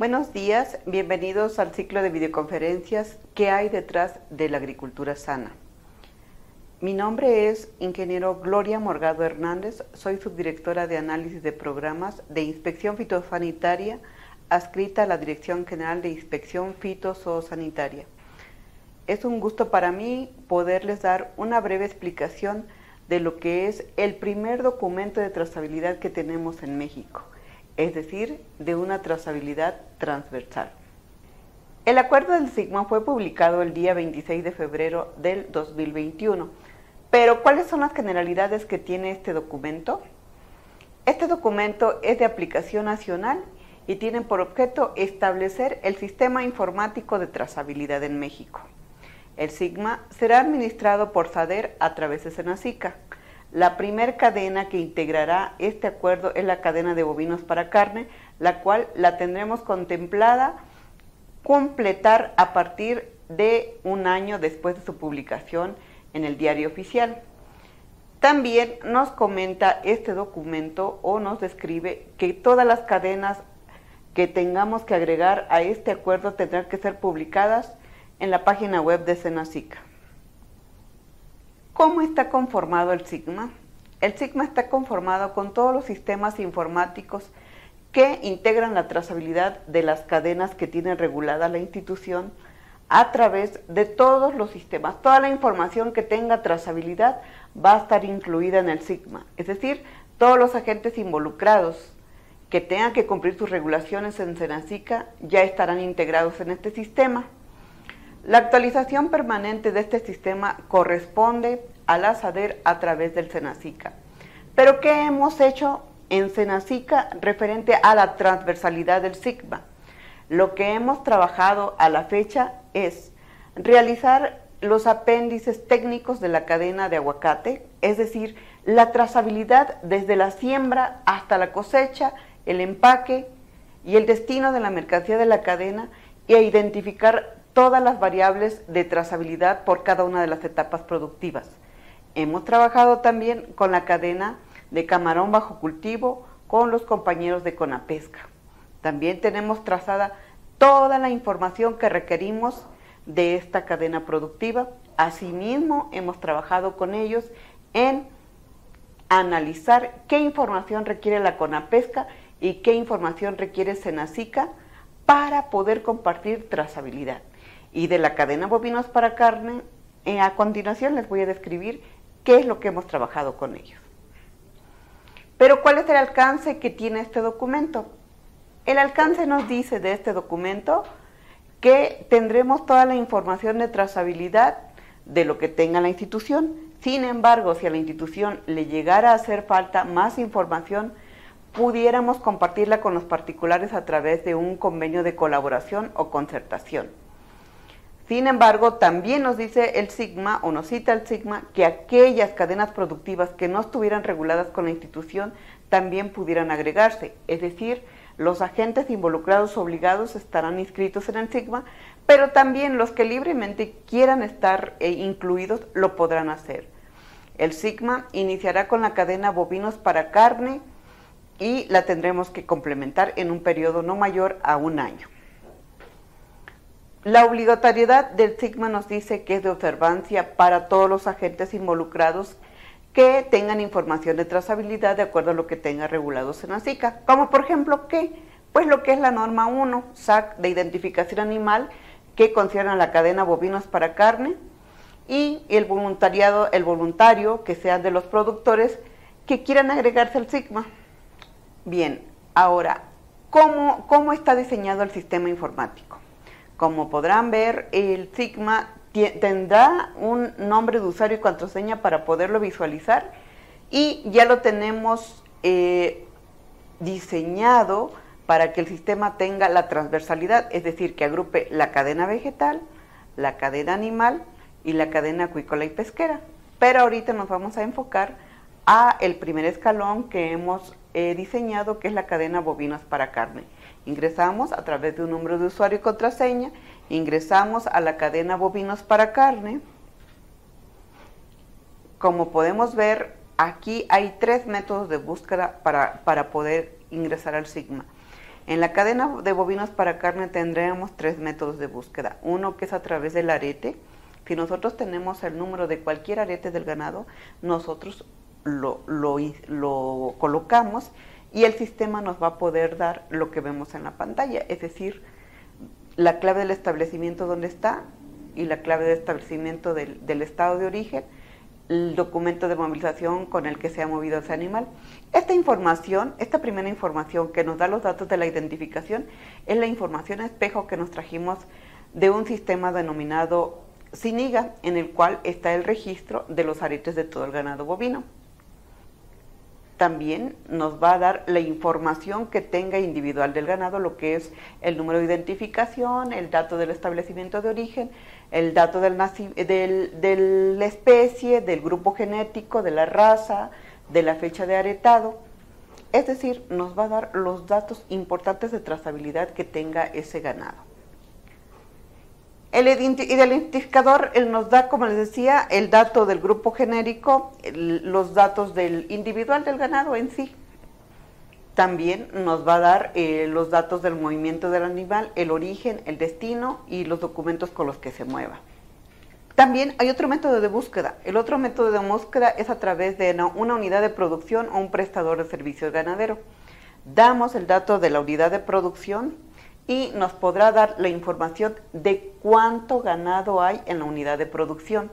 Buenos días, bienvenidos al ciclo de videoconferencias ¿Qué hay detrás de la agricultura sana? Mi nombre es ingeniero Gloria Morgado Hernández, soy subdirectora de análisis de programas de inspección fitosanitaria adscrita a la Dirección General de Inspección Fitosanitaria. Es un gusto para mí poderles dar una breve explicación de lo que es el primer documento de trazabilidad que tenemos en México es decir, de una trazabilidad transversal. El acuerdo del Sigma fue publicado el día 26 de febrero del 2021, pero ¿cuáles son las generalidades que tiene este documento? Este documento es de aplicación nacional y tiene por objeto establecer el sistema informático de trazabilidad en México. El Sigma será administrado por SADER a través de Senacica. La primera cadena que integrará este acuerdo es la cadena de bovinos para carne, la cual la tendremos contemplada completar a partir de un año después de su publicación en el diario oficial. También nos comenta este documento o nos describe que todas las cadenas que tengamos que agregar a este acuerdo tendrán que ser publicadas en la página web de Senacica. ¿Cómo está conformado el Sigma? El Sigma está conformado con todos los sistemas informáticos que integran la trazabilidad de las cadenas que tiene regulada la institución a través de todos los sistemas. Toda la información que tenga trazabilidad va a estar incluida en el Sigma. Es decir, todos los agentes involucrados que tengan que cumplir sus regulaciones en Senacica ya estarán integrados en este sistema. La actualización permanente de este sistema corresponde a la SADER a través del SENACICA. Pero ¿qué hemos hecho en SENACICA referente a la transversalidad del SIGMA? Lo que hemos trabajado a la fecha es realizar los apéndices técnicos de la cadena de aguacate, es decir, la trazabilidad desde la siembra hasta la cosecha, el empaque y el destino de la mercancía de la cadena e identificar todas las variables de trazabilidad por cada una de las etapas productivas. Hemos trabajado también con la cadena de camarón bajo cultivo con los compañeros de Conapesca. También tenemos trazada toda la información que requerimos de esta cadena productiva. Asimismo, hemos trabajado con ellos en analizar qué información requiere la Conapesca y qué información requiere Senacica para poder compartir trazabilidad y de la cadena bovinos para carne, eh, a continuación les voy a describir qué es lo que hemos trabajado con ellos. Pero ¿cuál es el alcance que tiene este documento? El alcance nos dice de este documento que tendremos toda la información de trazabilidad de lo que tenga la institución. Sin embargo, si a la institución le llegara a hacer falta más información, pudiéramos compartirla con los particulares a través de un convenio de colaboración o concertación. Sin embargo, también nos dice el Sigma o nos cita el Sigma que aquellas cadenas productivas que no estuvieran reguladas con la institución también pudieran agregarse, es decir, los agentes involucrados obligados estarán inscritos en el Sigma, pero también los que libremente quieran estar eh, incluidos lo podrán hacer. El Sigma iniciará con la cadena bovinos para carne y la tendremos que complementar en un periodo no mayor a un año. La obligatoriedad del SIGMA nos dice que es de observancia para todos los agentes involucrados que tengan información de trazabilidad de acuerdo a lo que tenga regulado SENACICA. Como por ejemplo, ¿qué? Pues lo que es la norma 1, SAC de identificación animal, que concierne a la cadena bovinos para carne, y el voluntariado, el voluntario, que sean de los productores que quieran agregarse al SIGMA. Bien, ahora, ¿cómo, cómo está diseñado el sistema informático? Como podrán ver, el Sigma tendrá un nombre de usuario y contraseña para poderlo visualizar y ya lo tenemos eh, diseñado para que el sistema tenga la transversalidad, es decir, que agrupe la cadena vegetal, la cadena animal y la cadena acuícola y pesquera. Pero ahorita nos vamos a enfocar a el primer escalón que hemos eh, diseñado, que es la cadena bovinas para carne. Ingresamos a través de un número de usuario y contraseña, ingresamos a la cadena bovinos para carne. Como podemos ver, aquí hay tres métodos de búsqueda para, para poder ingresar al Sigma. En la cadena de bovinos para carne tendremos tres métodos de búsqueda. Uno que es a través del arete. Si nosotros tenemos el número de cualquier arete del ganado, nosotros lo, lo colocamos y el sistema nos va a poder dar lo que vemos en la pantalla, es decir, la clave del establecimiento donde está y la clave de establecimiento del, del, estado de origen, el documento de movilización con el que se ha movido ese animal. Esta información, esta primera información que nos da los datos de la identificación, es la información espejo que nos trajimos de un sistema denominado SINIGA, en el cual está el registro de los aretes de todo el ganado bovino también nos va a dar la información que tenga individual del ganado, lo que es el número de identificación, el dato del establecimiento de origen, el dato del, de la especie, del grupo genético, de la raza, de la fecha de aretado. Es decir, nos va a dar los datos importantes de trazabilidad que tenga ese ganado. El identificador nos da, como les decía, el dato del grupo genérico, los datos del individual del ganado en sí. También nos va a dar eh, los datos del movimiento del animal, el origen, el destino y los documentos con los que se mueva. También hay otro método de búsqueda. El otro método de búsqueda es a través de una unidad de producción o un prestador de servicios ganadero. Damos el dato de la unidad de producción, y nos podrá dar la información de cuánto ganado hay en la unidad de producción.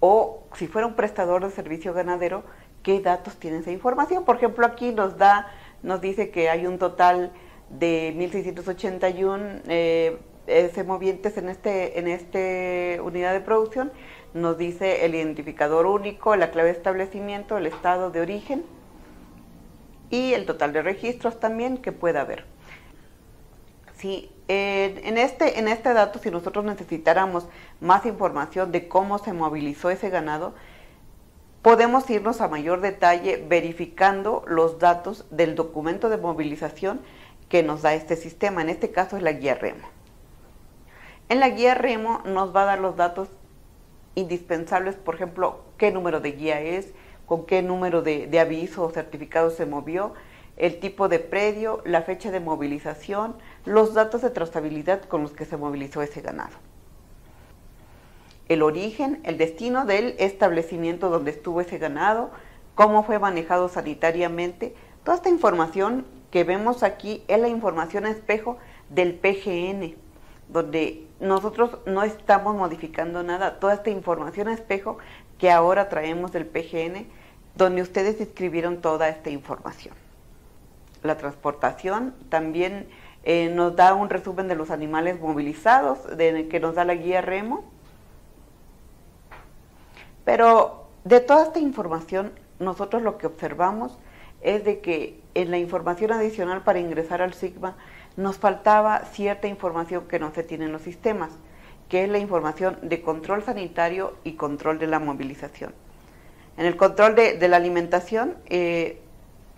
O si fuera un prestador de servicio ganadero, qué datos tiene esa información. Por ejemplo, aquí nos da, nos dice que hay un total de 1.681 eh, semovientes en este, en este unidad de producción. Nos dice el identificador único, la clave de establecimiento, el estado de origen y el total de registros también que pueda haber. Sí, en, este, en este dato, si nosotros necesitáramos más información de cómo se movilizó ese ganado, podemos irnos a mayor detalle verificando los datos del documento de movilización que nos da este sistema. En este caso es la guía REMO. En la guía REMO nos va a dar los datos indispensables, por ejemplo, qué número de guía es, con qué número de aviso o certificado se movió, el tipo de predio, la fecha de movilización, los datos de trazabilidad con los que se movilizó ese ganado. El origen, el destino del establecimiento donde estuvo ese ganado, cómo fue manejado sanitariamente, toda esta información que vemos aquí es la información espejo del PGN, donde nosotros no estamos modificando nada, toda esta información espejo que ahora traemos del PGN, donde ustedes escribieron toda esta información la transportación, también eh, nos da un resumen de los animales movilizados, que nos da la guía Remo. Pero de toda esta información, nosotros lo que observamos es de que en la información adicional para ingresar al Sigma nos faltaba cierta información que no se tiene en los sistemas, que es la información de control sanitario y control de la movilización. En el control de, la alimentación, eh,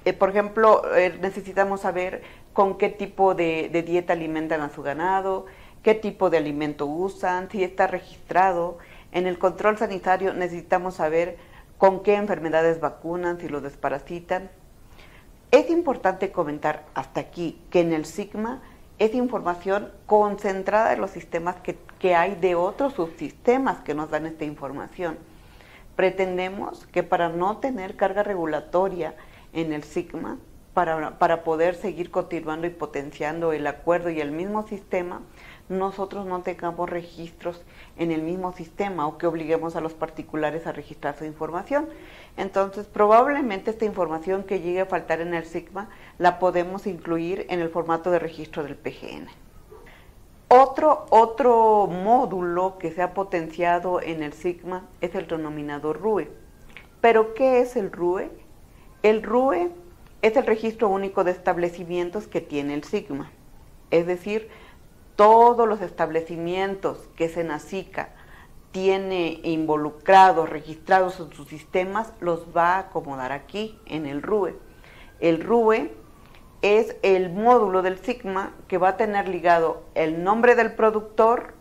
eh, por ejemplo, necesitamos saber con qué tipo de, dieta alimentan a su ganado, qué tipo de alimento usan, si está registrado. En el control sanitario necesitamos saber con qué enfermedades vacunan, si lo desparasitan. Es importante comentar hasta aquí que en el Sigma es información concentrada en los sistemas que, que hay de otros subsistemas que nos dan esta información. Pretendemos que para no tener carga regulatoria, en el SIGMA para, para poder seguir continuando y potenciando el acuerdo y el mismo sistema, nosotros no tengamos registros en el mismo sistema o que obliguemos a los particulares a registrar su información. Entonces, probablemente esta información que llegue a faltar en el SIGMA la podemos incluir en el formato de registro del PGN. Otro, otro módulo que se ha potenciado en el SIGMA es el denominador RUE. ¿Pero qué es el RUE? El RUE es el registro único de establecimientos que tiene el SIGMA, es decir, todos los establecimientos que Senacica tiene involucrados, registrados en sus sistemas, los va a acomodar aquí en el RUE. El RUE es el módulo del Sigma que va a tener ligado el nombre del productor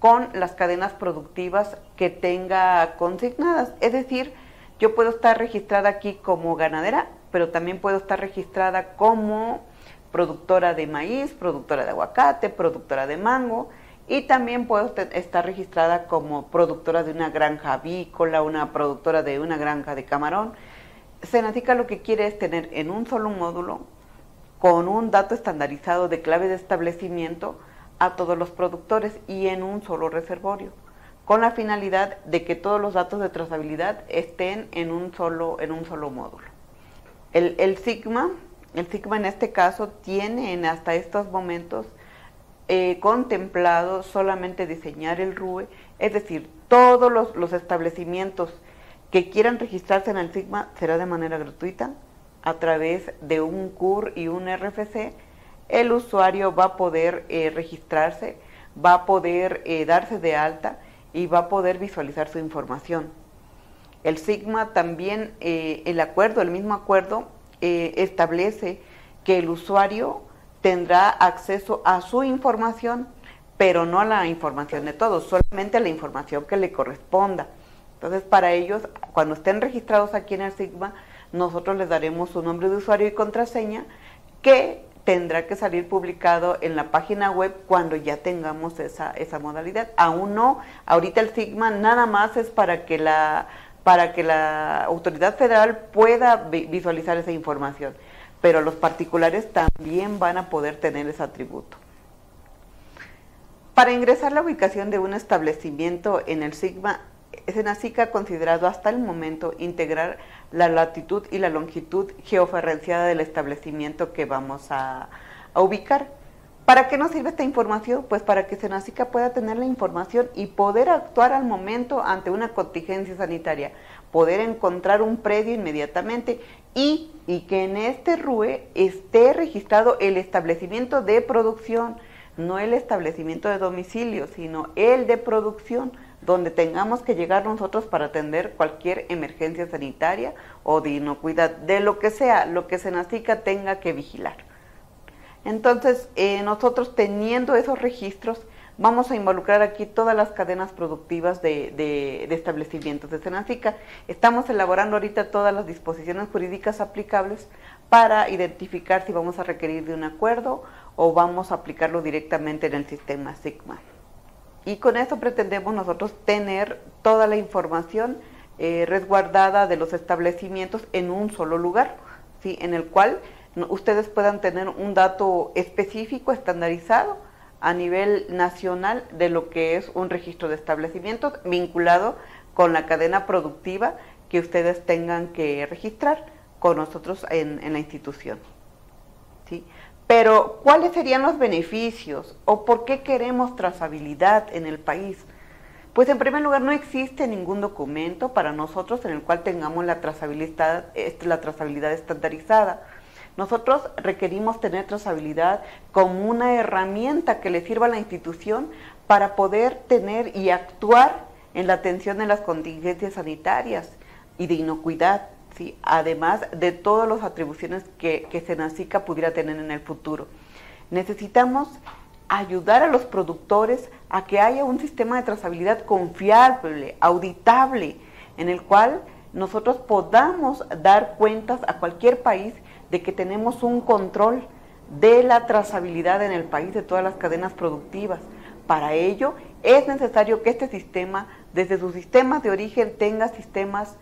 con las cadenas productivas que tenga consignadas, es decir, yo puedo estar registrada aquí como ganadera, pero también puedo estar registrada como productora de maíz, productora de aguacate, productora de mango, y también puedo estar registrada como productora de una granja avícola, una productora de una granja de camarón. Senatica lo que quiere es tener en un solo módulo, con un dato estandarizado de clave de establecimiento, a todos los productores y en un solo reservorio, con la finalidad de que todos los datos de trazabilidad estén en un solo, en un solo módulo. El, el Sigma, el Sigma en este caso tiene en hasta estos momentos eh, contemplado solamente diseñar el RUE, es decir, todos los, establecimientos que quieran registrarse en el Sigma será de manera gratuita a través de un CUR y un RFC. El usuario va a poder eh, registrarse, va a poder eh, darse de alta y va a poder visualizar su información. El Sigma también, el acuerdo, el mismo acuerdo, establece que el usuario tendrá acceso a su información, pero no a la información de todos, solamente a la información que le corresponda. Entonces, para ellos, cuando estén registrados aquí en el Sigma, nosotros les daremos su nombre de usuario y contraseña que tendrá que salir publicado en la página web cuando ya tengamos esa, esa modalidad. Aún no, ahorita el Sigma nada más es para que la, para que la autoridad federal pueda visualizar esa información pero los particulares también van a poder tener ese atributo. Para ingresar la ubicación de un establecimiento en el Sigma, Senacica ha considerado hasta el momento integrar la latitud y la longitud geoferenciada del establecimiento que vamos a, a ubicar. ¿Para qué nos sirve esta información? Pues para que Senacica pueda tener la información y poder actuar al momento ante una contingencia sanitaria, poder encontrar un predio inmediatamente y, que en este RUE esté registrado el establecimiento de producción, no el establecimiento de domicilio, sino el de producción, donde tengamos que llegar nosotros para atender cualquier emergencia sanitaria o de inocuidad, de lo que sea, lo que Senacica tenga que vigilar. Entonces, eh, nosotros teniendo esos registros, vamos a involucrar aquí todas las cadenas productivas de, establecimientos de Senacica. Estamos elaborando ahorita todas las disposiciones jurídicas aplicables para identificar si vamos a requerir de un acuerdo o vamos a aplicarlo directamente en el sistema Sigma. Y con eso pretendemos nosotros tener toda la información eh, resguardada de los establecimientos en un solo lugar, ¿sí? en el cual ustedes puedan tener un dato específico, estandarizado, a nivel nacional de lo que es un registro de establecimientos vinculado con la cadena productiva que ustedes tengan que registrar con nosotros en, la institución. ¿sí? Pero, ¿cuáles serían los beneficios o por qué queremos trazabilidad en el país? Pues en primer lugar, no existe ningún documento para nosotros en el cual tengamos la trazabilidad, la trazabilidad estandarizada. Nosotros requerimos tener trazabilidad como una herramienta que le sirva a la institución para poder tener y actuar en la atención de las contingencias sanitarias y de inocuidad, además de todas las atribuciones que, que Senacica pudiera tener en el futuro. Necesitamos ayudar a los productores a que haya un sistema de trazabilidad confiable, auditable, en el cual nosotros podamos dar cuentas a cualquier país de que tenemos un control de la trazabilidad en el país de todas las cadenas productivas. Para ello es necesario que este sistema, desde sus sistemas de origen, tenga sistemas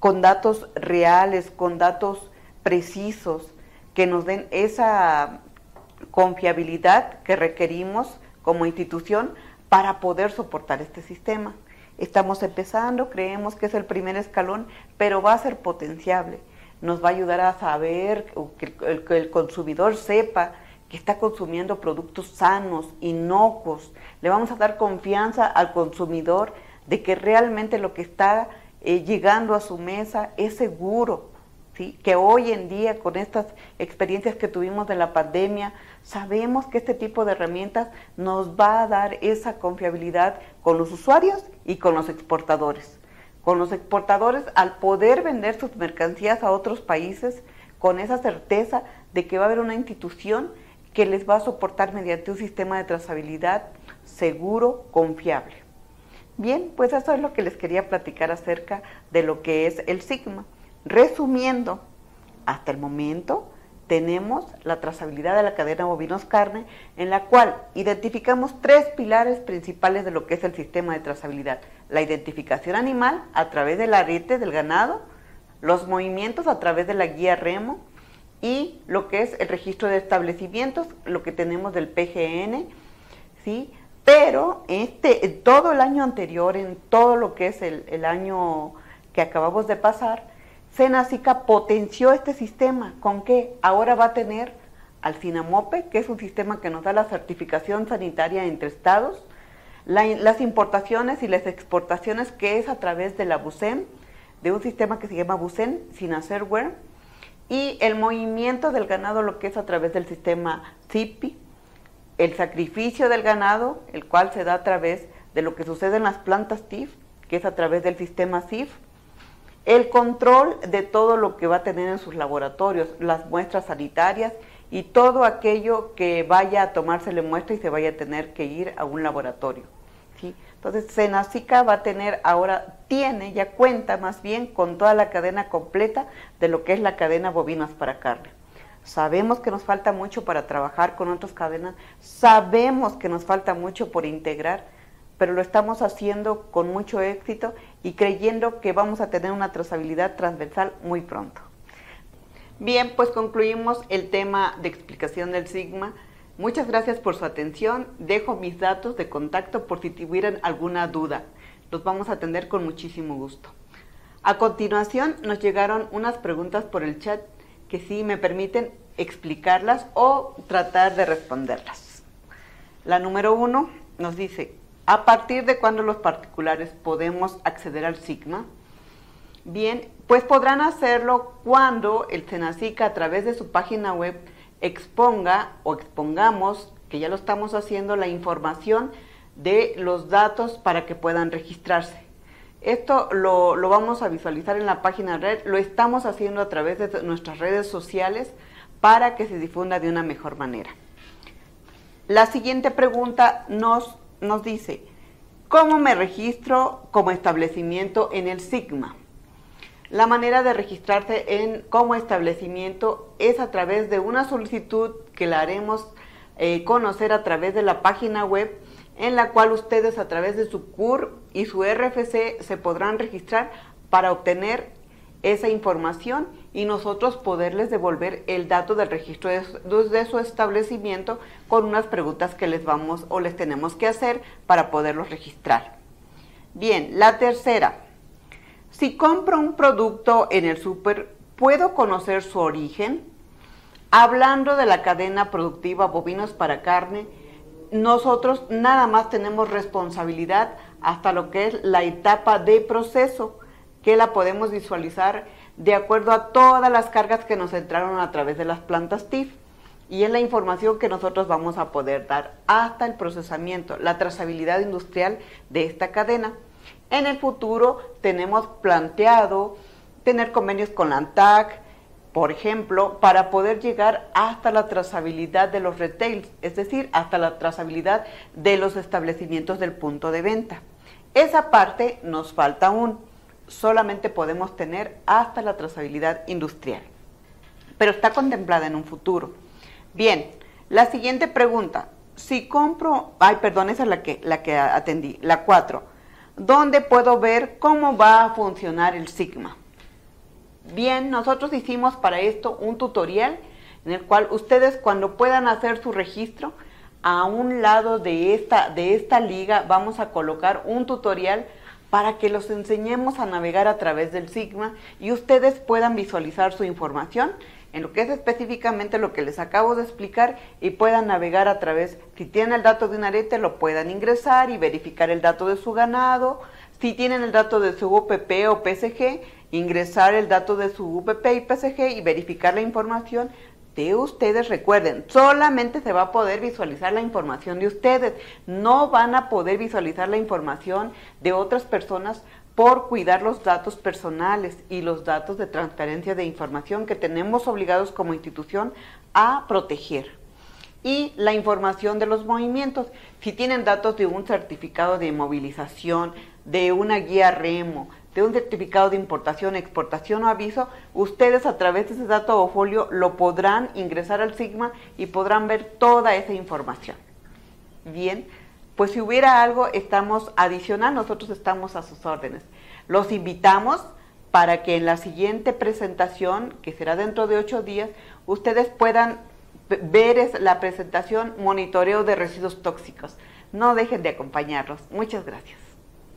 con datos reales, con datos precisos, que nos den esa confiabilidad que requerimos como institución para poder soportar este sistema. Estamos empezando, creemos que es el primer escalón, pero va a ser potenciable nos va a ayudar a saber, que el, consumidor sepa que está consumiendo productos sanos, inocuos. Le vamos a dar confianza al consumidor de que realmente lo que está eh, llegando a su mesa es seguro. ¿sí? Que hoy en día, con estas experiencias que tuvimos de la pandemia, sabemos que este tipo de herramientas nos va a dar esa confiabilidad con los usuarios y con los exportadores con los exportadores al poder vender sus mercancías a otros países con esa certeza de que va a haber una institución que les va a soportar mediante un sistema de trazabilidad seguro, confiable. Bien, pues eso es lo que les quería platicar acerca de lo que es el Sigma. Resumiendo, hasta el momento tenemos la trazabilidad de la cadena bovinos carne, en la cual identificamos tres pilares principales de lo que es el sistema de trazabilidad. La identificación animal a través del arete del ganado, los movimientos a través de la guía remo y lo que es el registro de establecimientos, lo que tenemos del PGN, ¿sí? Pero este, todo el año anterior, en todo lo que es el, el año que acabamos de pasar, Senacica potenció este sistema. ¿Con qué? Ahora va a tener al SINAMOPE, que es un sistema que nos da la certificación sanitaria entre estados, las importaciones y las exportaciones, que es a través de la BUSEM, de un sistema que se llama BUSEM, sin hacerware, y el movimiento del ganado, lo que es a través del sistema CIPI, el sacrificio del ganado, el cual se da a través de lo que sucede en las plantas TIF, que es a través del sistema CIF, el control de todo lo que va a tener en sus laboratorios, las muestras sanitarias y todo aquello que vaya a tomársele muestra y se vaya a tener que ir a un laboratorio. ¿sí? Entonces, Senacica va a tener ahora, tiene, ya cuenta más bien con toda la cadena completa de lo que es la cadena bovinas para carne. Sabemos que nos falta mucho para trabajar con otras cadenas, sabemos que nos falta mucho por integrar, pero lo estamos haciendo con mucho éxito y creyendo que vamos a tener una trazabilidad transversal muy pronto. Bien, pues concluimos el tema de explicación del sigma. Muchas gracias por su atención. Dejo mis datos de contacto por si tuvieran alguna duda. Los vamos a atender con muchísimo gusto. A continuación nos llegaron unas preguntas por el chat que sí me permiten explicarlas o tratar de responderlas. La número uno nos dice, ¿A partir de cuándo los particulares podemos acceder al Sigma? Bien, pues podrán hacerlo cuando el Senacica a través de su página web exponga o expongamos, que ya lo estamos haciendo, la información de los datos para que puedan registrarse. Esto lo, lo vamos a visualizar en la página red, lo estamos haciendo a través de nuestras redes sociales para que se difunda de una mejor manera. La siguiente pregunta nos nos dice, ¿cómo me registro como establecimiento en el Sigma? La manera de registrarse en como establecimiento es a través de una solicitud que la haremos eh, conocer a través de la página web en la cual ustedes a través de su CUR y su RFC se podrán registrar para obtener esa información y nosotros poderles devolver el dato del registro de, su establecimiento con unas preguntas que les vamos o les tenemos que hacer para poderlos registrar. Bien, la tercera. Si compro un producto en el súper, ¿puedo conocer su origen? Hablando de la cadena productiva bovinos para carne, nosotros nada más tenemos responsabilidad hasta lo que es la etapa de proceso que la podemos visualizar de acuerdo a todas las cargas que nos entraron a través de las plantas TIF. Y es la información que nosotros vamos a poder dar hasta el procesamiento, la trazabilidad industrial de esta cadena. En el futuro tenemos planteado tener convenios con la ANTAC, por ejemplo, para poder llegar hasta la trazabilidad de los retails, es decir, hasta la trazabilidad de los establecimientos del punto de venta. Esa parte nos falta aún solamente podemos tener hasta la trazabilidad industrial, pero está contemplada en un futuro. Bien, la siguiente pregunta, si compro, ay, perdón, esa es la que, la que atendí, la 4, ¿dónde puedo ver cómo va a funcionar el Sigma? Bien, nosotros hicimos para esto un tutorial en el cual ustedes cuando puedan hacer su registro, a un lado de esta, de esta liga vamos a colocar un tutorial para que los enseñemos a navegar a través del Sigma y ustedes puedan visualizar su información en lo que es específicamente lo que les acabo de explicar y puedan navegar a través, si tienen el dato de un arete, lo puedan ingresar y verificar el dato de su ganado, si tienen el dato de su UPP o PSG, ingresar el dato de su UPP y PSG y verificar la información de ustedes, recuerden, solamente se va a poder visualizar la información de ustedes, no van a poder visualizar la información de otras personas por cuidar los datos personales y los datos de transparencia de información que tenemos obligados como institución a proteger. Y la información de los movimientos, si tienen datos de un certificado de movilización, de una guía remo, de un certificado de importación, exportación o aviso, ustedes a través de ese dato o folio lo podrán ingresar al Sigma y podrán ver toda esa información. Bien, pues si hubiera algo, estamos adicional, nosotros estamos a sus órdenes. Los invitamos para que en la siguiente presentación, que será dentro de ocho días, ustedes puedan ver la presentación monitoreo de residuos tóxicos. No dejen de acompañarlos. Muchas gracias.